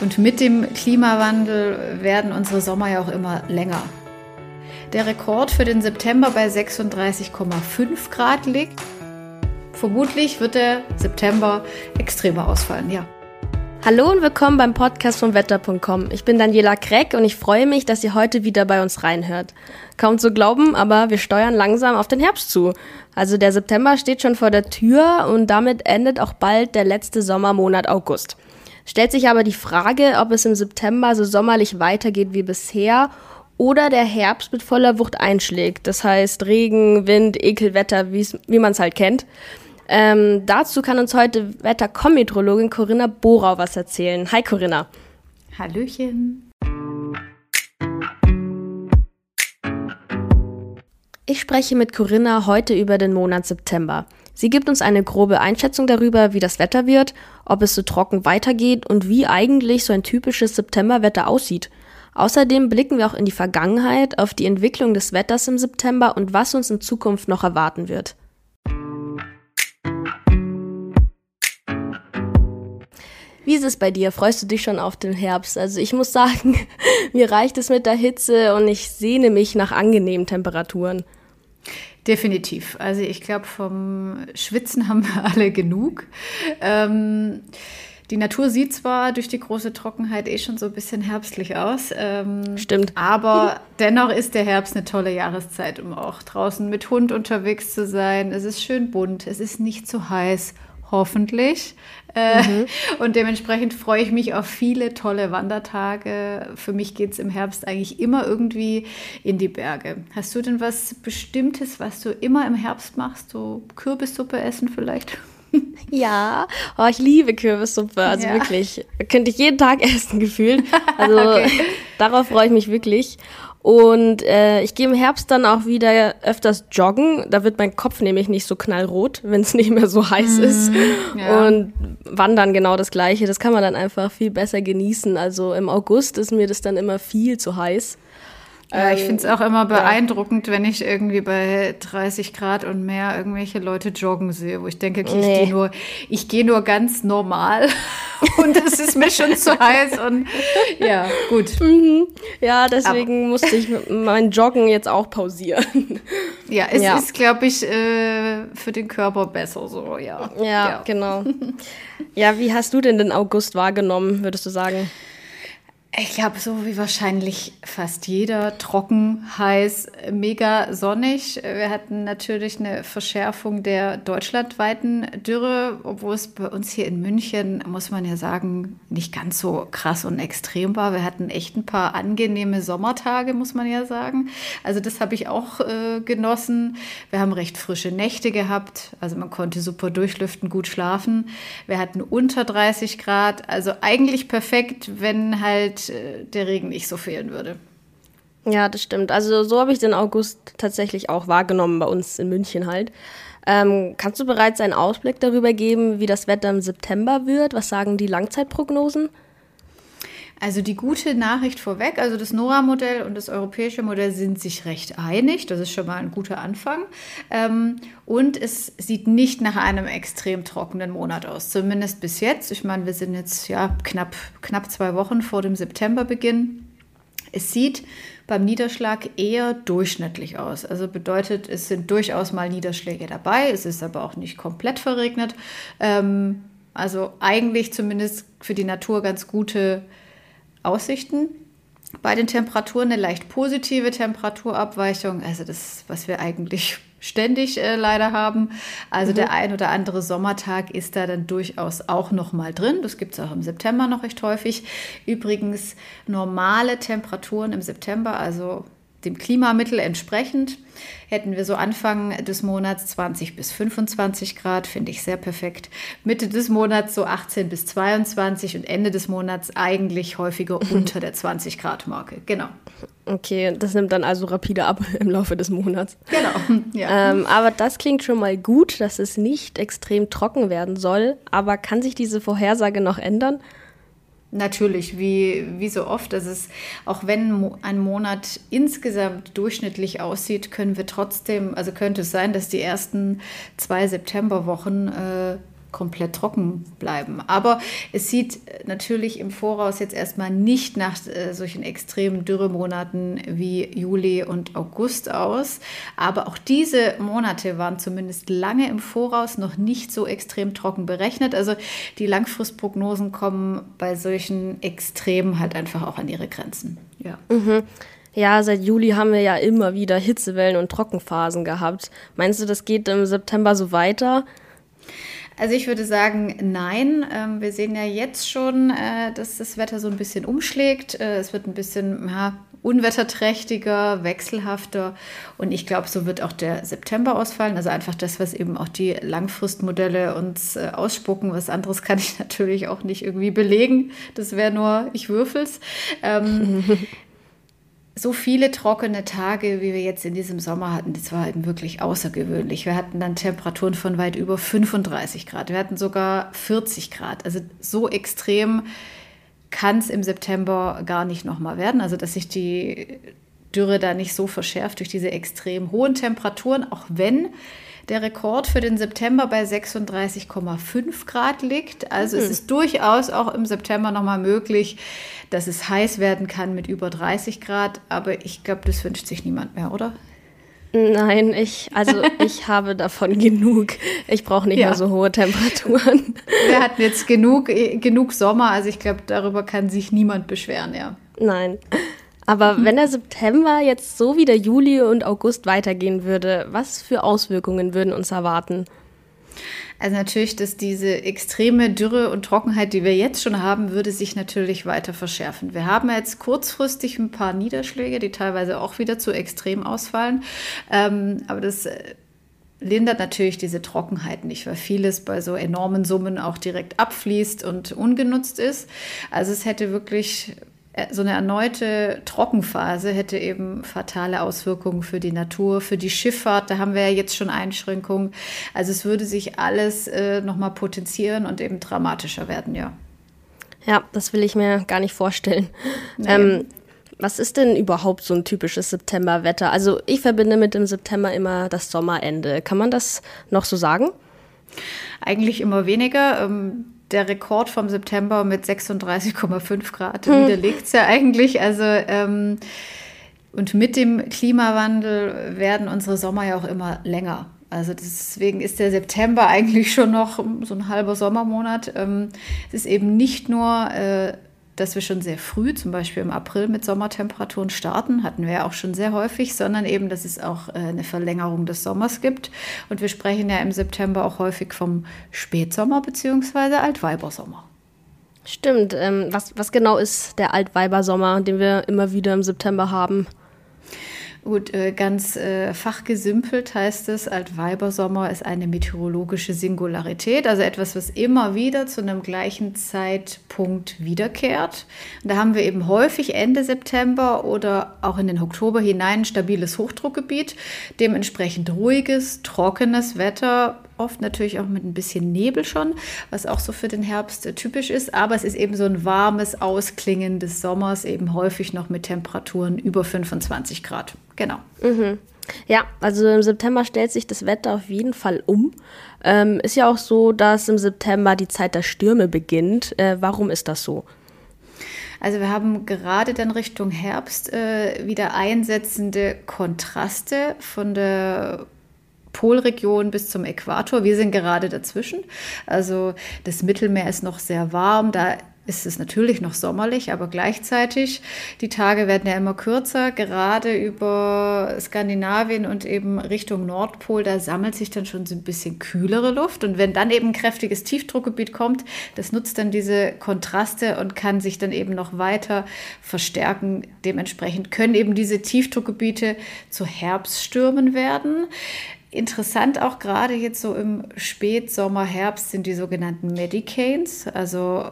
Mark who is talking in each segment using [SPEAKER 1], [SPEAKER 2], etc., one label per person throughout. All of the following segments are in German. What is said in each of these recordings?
[SPEAKER 1] Und mit dem Klimawandel werden unsere Sommer ja auch immer länger. Der Rekord für den September bei 36,5 Grad liegt. Vermutlich wird der September extremer ausfallen, ja.
[SPEAKER 2] Hallo und willkommen beim Podcast von Wetter.com. Ich bin Daniela Kreck und ich freue mich, dass ihr heute wieder bei uns reinhört. Kaum zu glauben, aber wir steuern langsam auf den Herbst zu. Also der September steht schon vor der Tür und damit endet auch bald der letzte Sommermonat August. Stellt sich aber die Frage, ob es im September so sommerlich weitergeht wie bisher oder der Herbst mit voller Wucht einschlägt. Das heißt Regen, Wind, Ekelwetter, wie man es halt kennt. Ähm, dazu kann uns heute Wetterkometrologin Corinna Borau was erzählen. Hi Corinna.
[SPEAKER 1] Hallöchen.
[SPEAKER 2] Ich spreche mit Corinna heute über den Monat September. Sie gibt uns eine grobe Einschätzung darüber, wie das Wetter wird, ob es so trocken weitergeht und wie eigentlich so ein typisches Septemberwetter aussieht. Außerdem blicken wir auch in die Vergangenheit auf die Entwicklung des Wetters im September und was uns in Zukunft noch erwarten wird. Wie ist es bei dir? Freust du dich schon auf den Herbst? Also ich muss sagen, mir reicht es mit der Hitze und ich sehne mich nach angenehmen Temperaturen.
[SPEAKER 1] Definitiv. Also ich glaube, vom Schwitzen haben wir alle genug. Ähm, die Natur sieht zwar durch die große Trockenheit eh schon so ein bisschen herbstlich aus.
[SPEAKER 2] Ähm, Stimmt.
[SPEAKER 1] Aber dennoch ist der Herbst eine tolle Jahreszeit, um auch draußen mit Hund unterwegs zu sein. Es ist schön bunt, es ist nicht zu heiß hoffentlich. Äh, mhm. Und dementsprechend freue ich mich auf viele tolle Wandertage. Für mich geht es im Herbst eigentlich immer irgendwie in die Berge. Hast du denn was Bestimmtes, was du immer im Herbst machst? So Kürbissuppe essen vielleicht?
[SPEAKER 2] Ja, oh, ich liebe Kürbissuppe, also ja. wirklich. Könnte ich jeden Tag essen gefühlt. Also okay. darauf freue ich mich wirklich. Und äh, ich gehe im Herbst dann auch wieder öfters joggen. Da wird mein Kopf nämlich nicht so knallrot, wenn es nicht mehr so heiß mm, ist. Ja. Und wandern genau das gleiche. Das kann man dann einfach viel besser genießen. Also im August ist mir das dann immer viel zu heiß.
[SPEAKER 1] Ja, ich finde es auch immer beeindruckend, ja. wenn ich irgendwie bei 30 Grad und mehr irgendwelche Leute joggen sehe, wo ich denke, okay, nee. ich gehe nur, geh nur ganz normal und es ist mir schon zu heiß und ja, gut.
[SPEAKER 2] Mhm. Ja, deswegen Aber. musste ich mein Joggen jetzt auch pausieren.
[SPEAKER 1] Ja, es ja. ist, glaube ich, äh, für den Körper besser so, ja.
[SPEAKER 2] Ja, ja. genau. Ja, wie hast du denn den August wahrgenommen, würdest du sagen?
[SPEAKER 1] Ich glaube, so wie wahrscheinlich fast jeder, trocken, heiß, mega sonnig. Wir hatten natürlich eine Verschärfung der deutschlandweiten Dürre, obwohl es bei uns hier in München, muss man ja sagen, nicht ganz so krass und extrem war. Wir hatten echt ein paar angenehme Sommertage, muss man ja sagen. Also das habe ich auch äh, genossen. Wir haben recht frische Nächte gehabt, also man konnte super durchlüften, gut schlafen. Wir hatten unter 30 Grad, also eigentlich perfekt, wenn halt äh, der Regen nicht so fehlen würde.
[SPEAKER 2] Ja, das stimmt. Also so habe ich den August tatsächlich auch wahrgenommen bei uns in München halt. Ähm, kannst du bereits einen Ausblick darüber geben, wie das Wetter im September wird? Was sagen die Langzeitprognosen?
[SPEAKER 1] Also die gute Nachricht vorweg, also das NOAA-Modell und das europäische Modell sind sich recht einig. Das ist schon mal ein guter Anfang. Ähm, und es sieht nicht nach einem extrem trockenen Monat aus, zumindest bis jetzt. Ich meine, wir sind jetzt ja knapp, knapp zwei Wochen vor dem Septemberbeginn. Es sieht beim Niederschlag eher durchschnittlich aus. Also bedeutet, es sind durchaus mal Niederschläge dabei. Es ist aber auch nicht komplett verregnet. Ähm, also eigentlich zumindest für die Natur ganz gute Aussichten. Bei den Temperaturen eine leicht positive Temperaturabweichung, also das, was wir eigentlich ständig äh, leider haben. Also mhm. der ein oder andere Sommertag ist da dann durchaus auch noch mal drin. Das gibt es auch im September noch recht häufig. Übrigens normale Temperaturen im September, also dem Klimamittel entsprechend hätten wir so Anfang des Monats 20 bis 25 Grad, finde ich sehr perfekt. Mitte des Monats so 18 bis 22 und Ende des Monats eigentlich häufiger unter der 20 Grad Marke. Genau.
[SPEAKER 2] Okay, das nimmt dann also rapide ab im Laufe des Monats.
[SPEAKER 1] Genau.
[SPEAKER 2] Ja. Ähm, aber das klingt schon mal gut, dass es nicht extrem trocken werden soll. Aber kann sich diese Vorhersage noch ändern?
[SPEAKER 1] Natürlich, wie, wie so oft. Also es, auch wenn ein Monat insgesamt durchschnittlich aussieht, können wir trotzdem, also könnte es sein, dass die ersten zwei Septemberwochen äh, komplett trocken bleiben. Aber es sieht natürlich im Voraus jetzt erstmal nicht nach äh, solchen extremen Dürremonaten wie Juli und August aus. Aber auch diese Monate waren zumindest lange im Voraus noch nicht so extrem trocken berechnet. Also die Langfristprognosen kommen bei solchen Extremen halt einfach auch an ihre Grenzen. Ja.
[SPEAKER 2] Mhm. Ja, seit Juli haben wir ja immer wieder Hitzewellen und Trockenphasen gehabt. Meinst du, das geht im September so weiter?
[SPEAKER 1] Also ich würde sagen, nein. Ähm, wir sehen ja jetzt schon, äh, dass das Wetter so ein bisschen umschlägt. Äh, es wird ein bisschen ja, unwetterträchtiger, wechselhafter. Und ich glaube, so wird auch der September ausfallen. Also einfach das, was eben auch die Langfristmodelle uns äh, ausspucken. Was anderes kann ich natürlich auch nicht irgendwie belegen. Das wäre nur, ich würfel's. Ähm, so viele trockene Tage, wie wir jetzt in diesem Sommer hatten, das war eben wirklich außergewöhnlich. Wir hatten dann Temperaturen von weit über 35 Grad. Wir hatten sogar 40 Grad. Also so extrem kann es im September gar nicht nochmal werden. Also dass sich die Dürre da nicht so verschärft durch diese extrem hohen Temperaturen, auch wenn der Rekord für den September bei 36,5 Grad liegt. Also mhm. es ist durchaus auch im September nochmal möglich, dass es heiß werden kann mit über 30 Grad. Aber ich glaube, das wünscht sich niemand mehr, oder?
[SPEAKER 2] Nein, ich, also ich habe davon genug. Ich brauche nicht ja. mehr so hohe Temperaturen.
[SPEAKER 1] Wir hatten jetzt genug, genug Sommer, also ich glaube, darüber kann sich niemand beschweren, ja.
[SPEAKER 2] Nein. Aber mhm. wenn der September jetzt so wie der Juli und August weitergehen würde, was für Auswirkungen würden uns erwarten?
[SPEAKER 1] Also natürlich, dass diese extreme Dürre und Trockenheit, die wir jetzt schon haben, würde sich natürlich weiter verschärfen. Wir haben jetzt kurzfristig ein paar Niederschläge, die teilweise auch wieder zu extrem ausfallen. Ähm, aber das äh, lindert natürlich diese Trockenheit nicht, weil vieles bei so enormen Summen auch direkt abfließt und ungenutzt ist. Also es hätte wirklich so eine erneute Trockenphase hätte eben fatale Auswirkungen für die Natur, für die Schifffahrt. Da haben wir ja jetzt schon Einschränkungen. Also es würde sich alles äh, nochmal potenzieren und eben dramatischer werden, ja.
[SPEAKER 2] Ja, das will ich mir gar nicht vorstellen. Nee. Ähm, was ist denn überhaupt so ein typisches Septemberwetter? Also ich verbinde mit dem September immer das Sommerende. Kann man das noch so sagen?
[SPEAKER 1] Eigentlich immer weniger. Ähm, der Rekord vom September mit 36,5 Grad hm. widerlegt es ja eigentlich. Also ähm, und mit dem Klimawandel werden unsere Sommer ja auch immer länger. Also deswegen ist der September eigentlich schon noch so ein halber Sommermonat. Ähm, es ist eben nicht nur äh, dass wir schon sehr früh, zum Beispiel im April, mit Sommertemperaturen starten, hatten wir ja auch schon sehr häufig, sondern eben, dass es auch äh, eine Verlängerung des Sommers gibt. Und wir sprechen ja im September auch häufig vom Spätsommer bzw. Altweibersommer.
[SPEAKER 2] Stimmt. Ähm, was, was genau ist der Altweibersommer, den wir immer wieder im September haben?
[SPEAKER 1] Gut, äh, ganz äh, fachgesimpelt heißt es, Altweibersommer ist eine meteorologische Singularität, also etwas, was immer wieder zu einem gleichen Zeitpunkt wiederkehrt. Und da haben wir eben häufig Ende September oder auch in den Oktober hinein ein stabiles Hochdruckgebiet, dementsprechend ruhiges, trockenes Wetter, oft natürlich auch mit ein bisschen Nebel schon, was auch so für den Herbst äh, typisch ist. Aber es ist eben so ein warmes Ausklingen des Sommers, eben häufig noch mit Temperaturen über 25 Grad. Genau.
[SPEAKER 2] Mhm. Ja, also im September stellt sich das Wetter auf jeden Fall um. Ähm, ist ja auch so, dass im September die Zeit der Stürme beginnt. Äh, warum ist das so?
[SPEAKER 1] Also wir haben gerade dann Richtung Herbst äh, wieder einsetzende Kontraste von der Polregion bis zum Äquator. Wir sind gerade dazwischen. Also das Mittelmeer ist noch sehr warm. Da ist es natürlich noch sommerlich, aber gleichzeitig, die Tage werden ja immer kürzer, gerade über Skandinavien und eben Richtung Nordpol, da sammelt sich dann schon so ein bisschen kühlere Luft. Und wenn dann eben ein kräftiges Tiefdruckgebiet kommt, das nutzt dann diese Kontraste und kann sich dann eben noch weiter verstärken. Dementsprechend können eben diese Tiefdruckgebiete zu Herbststürmen werden. Interessant auch gerade jetzt so im Spätsommer, Herbst sind die sogenannten Medicanes, also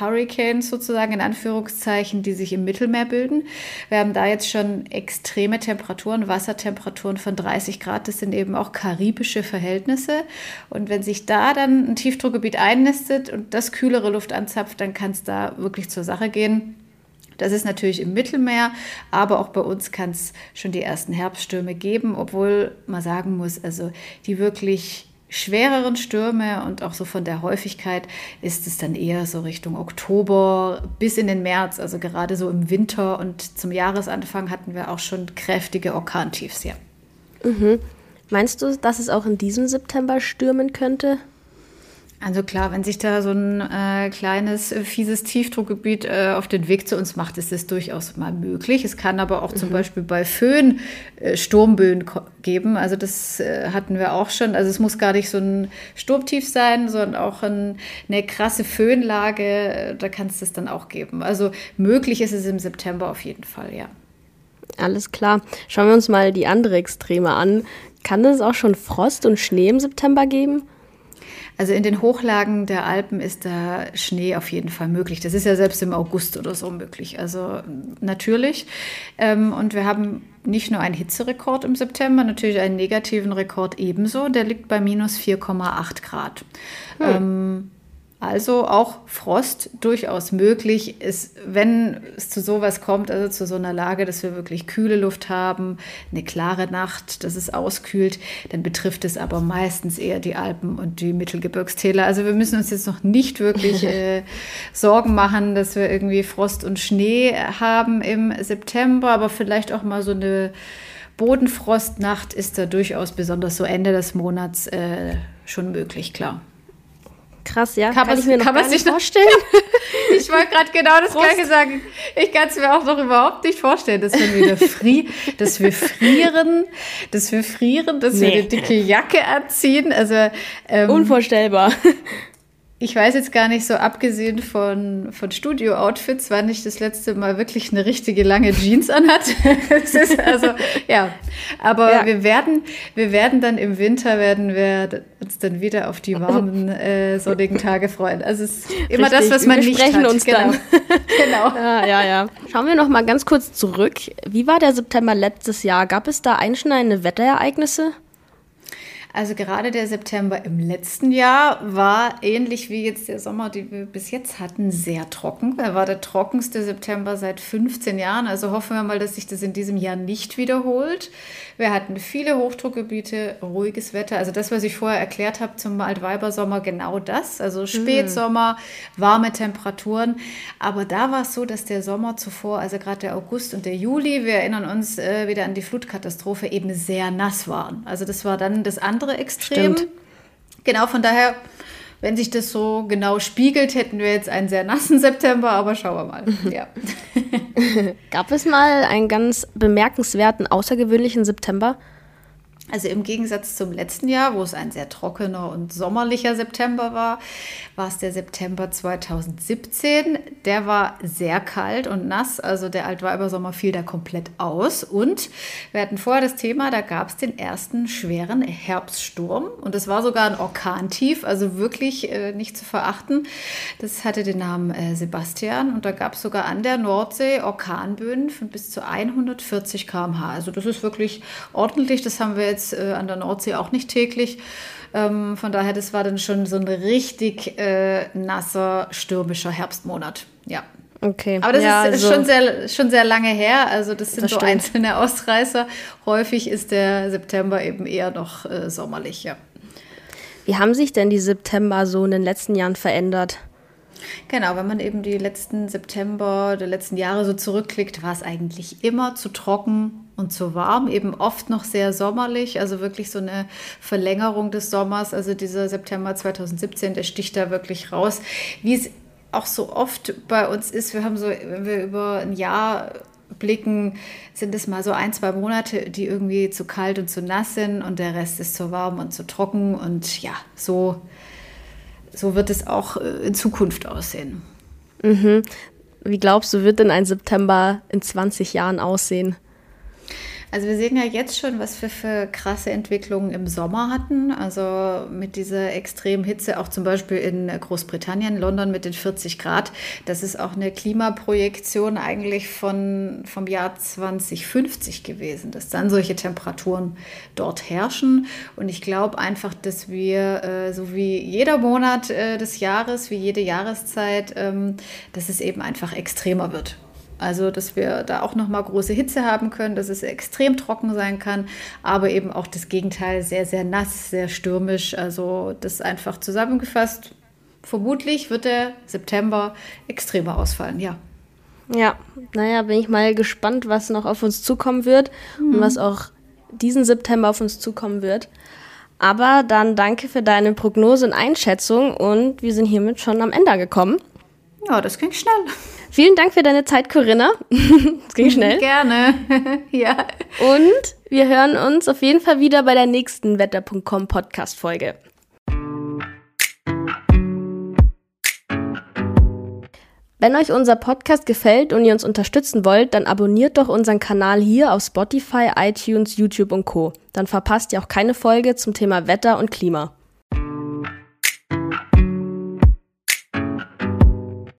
[SPEAKER 1] Hurricanes sozusagen in Anführungszeichen, die sich im Mittelmeer bilden. Wir haben da jetzt schon extreme Temperaturen, Wassertemperaturen von 30 Grad. Das sind eben auch karibische Verhältnisse. Und wenn sich da dann ein Tiefdruckgebiet einnistet und das kühlere Luft anzapft, dann kann es da wirklich zur Sache gehen. Das ist natürlich im Mittelmeer, aber auch bei uns kann es schon die ersten Herbststürme geben, obwohl man sagen muss, also die wirklich schwereren Stürme und auch so von der Häufigkeit ist es dann eher so Richtung Oktober bis in den März, also gerade so im Winter und zum Jahresanfang hatten wir auch schon kräftige Orkantiefs, ja.
[SPEAKER 2] Mhm. Meinst du, dass es auch in diesem September stürmen könnte?
[SPEAKER 1] Also klar, wenn sich da so ein äh, kleines, äh, fieses Tiefdruckgebiet äh, auf den Weg zu uns macht, ist es durchaus mal möglich. Es kann aber auch mhm. zum Beispiel bei Föhn äh, Sturmböen geben. Also das äh, hatten wir auch schon. Also es muss gar nicht so ein Sturmtief sein, sondern auch ein, eine krasse Föhnlage. Äh, da kann es das dann auch geben. Also möglich ist es im September auf jeden Fall, ja.
[SPEAKER 2] Alles klar. Schauen wir uns mal die andere Extreme an. Kann es auch schon Frost und Schnee im September geben?
[SPEAKER 1] Also in den Hochlagen der Alpen ist da Schnee auf jeden Fall möglich. Das ist ja selbst im August oder so möglich. Also natürlich. Ähm, und wir haben nicht nur einen Hitzerekord im September, natürlich einen negativen Rekord ebenso. Der liegt bei minus 4,8 Grad. Hm. Ähm, also auch Frost durchaus möglich ist, wenn es zu sowas kommt, also zu so einer Lage, dass wir wirklich kühle Luft haben, eine klare Nacht, dass es auskühlt, dann betrifft es aber meistens eher die Alpen und die Mittelgebirgstäler. Also wir müssen uns jetzt noch nicht wirklich äh, Sorgen machen, dass wir irgendwie Frost und Schnee haben im September, aber vielleicht auch mal so eine Bodenfrostnacht ist da durchaus besonders so Ende des Monats äh, schon möglich, klar.
[SPEAKER 2] Krass, ja.
[SPEAKER 1] Kann, kann ich mir noch kann gar nicht vorstellen. ich wollte gerade genau das Prost. Gleiche sagen. Ich kann es mir auch noch überhaupt nicht vorstellen, dass wir wieder fri dass wir frieren, dass wir frieren, dass nee. wir eine dicke Jacke anziehen. Also
[SPEAKER 2] ähm, unvorstellbar
[SPEAKER 1] ich weiß jetzt gar nicht so, abgesehen von, von Studio-Outfits, wann ich das letzte Mal wirklich eine richtige lange Jeans anhat. es ist also, ja. Aber ja. wir werden, wir werden dann im Winter, werden wir uns dann wieder auf die warmen, äh, sonnigen Tage freuen. Also es ist immer Richtig. das, was man wir nicht
[SPEAKER 2] sprechen
[SPEAKER 1] hat.
[SPEAKER 2] uns genau. dann. genau. Ja, ja, ja. Schauen wir noch mal ganz kurz zurück. Wie war der September letztes Jahr? Gab es da einschneidende Wetterereignisse?
[SPEAKER 1] Also gerade der September im letzten Jahr war ähnlich wie jetzt der Sommer, den wir bis jetzt hatten, sehr trocken. Er war der trockenste September seit 15 Jahren. Also hoffen wir mal, dass sich das in diesem Jahr nicht wiederholt. Wir hatten viele Hochdruckgebiete, ruhiges Wetter. Also das, was ich vorher erklärt habe zum Altweibersommer, genau das. Also mhm. Spätsommer, warme Temperaturen. Aber da war es so, dass der Sommer zuvor, also gerade der August und der Juli, wir erinnern uns äh, wieder an die Flutkatastrophe, eben sehr nass waren. Also das war dann das andere andere Extrem. Stimmt. Genau, von daher, wenn sich das so genau spiegelt, hätten wir jetzt einen sehr nassen September, aber schauen wir mal. Ja.
[SPEAKER 2] Gab es mal einen ganz bemerkenswerten, außergewöhnlichen September?
[SPEAKER 1] Also im Gegensatz zum letzten Jahr, wo es ein sehr trockener und sommerlicher September war, war es der September 2017. Der war sehr kalt und nass, also der Altweibersommer fiel da komplett aus. Und wir hatten vorher das Thema, da gab es den ersten schweren Herbststurm und es war sogar ein Orkantief, also wirklich äh, nicht zu verachten. Das hatte den Namen äh, Sebastian und da gab es sogar an der Nordsee Orkanböen von bis zu 140 km/h. Also das ist wirklich ordentlich, das haben wir jetzt äh, an der Nordsee auch nicht täglich. Ähm, von daher, das war dann schon so ein richtig äh, nasser, stürmischer Herbstmonat. Ja.
[SPEAKER 2] Okay.
[SPEAKER 1] Aber das ja, ist, also, schon, sehr, schon sehr lange her. Also das sind das so stimmt. einzelne Ausreißer. Häufig ist der September eben eher noch äh, sommerlich, ja.
[SPEAKER 2] Wie haben sich denn die September so in den letzten Jahren verändert?
[SPEAKER 1] Genau, wenn man eben die letzten September der letzten Jahre so zurückklickt, war es eigentlich immer zu trocken und zu warm, eben oft noch sehr sommerlich, also wirklich so eine Verlängerung des Sommers. Also dieser September 2017, der sticht da wirklich raus. Wie es auch so oft bei uns ist, wir haben so, wenn wir über ein Jahr blicken, sind es mal so ein, zwei Monate, die irgendwie zu kalt und zu nass sind und der Rest ist zu warm und zu trocken und ja, so so wird es auch äh, in Zukunft aussehen.
[SPEAKER 2] Mhm. Wie glaubst du, wird denn ein September in 20 Jahren aussehen?
[SPEAKER 1] Also wir sehen ja jetzt schon, was wir für krasse Entwicklungen im Sommer hatten. Also mit dieser extremen Hitze, auch zum Beispiel in Großbritannien, London mit den 40 Grad. Das ist auch eine Klimaprojektion eigentlich von, vom Jahr 2050 gewesen, dass dann solche Temperaturen dort herrschen. Und ich glaube einfach, dass wir, äh, so wie jeder Monat äh, des Jahres, wie jede Jahreszeit, ähm, dass es eben einfach extremer wird. Also, dass wir da auch nochmal große Hitze haben können, dass es extrem trocken sein kann, aber eben auch das Gegenteil, sehr, sehr nass, sehr stürmisch. Also, das einfach zusammengefasst. Vermutlich wird der September extremer ausfallen, ja.
[SPEAKER 2] Ja, naja, bin ich mal gespannt, was noch auf uns zukommen wird mhm. und was auch diesen September auf uns zukommen wird. Aber dann danke für deine Prognose und Einschätzung und wir sind hiermit schon am Ende gekommen.
[SPEAKER 1] Ja, das ging schnell.
[SPEAKER 2] Vielen Dank für deine Zeit, Corinna. Es ging schnell.
[SPEAKER 1] Gerne. ja.
[SPEAKER 2] Und wir hören uns auf jeden Fall wieder bei der nächsten Wetter.com Podcast-Folge. Wenn euch unser Podcast gefällt und ihr uns unterstützen wollt, dann abonniert doch unseren Kanal hier auf Spotify, iTunes, YouTube und Co. Dann verpasst ihr auch keine Folge zum Thema Wetter und Klima.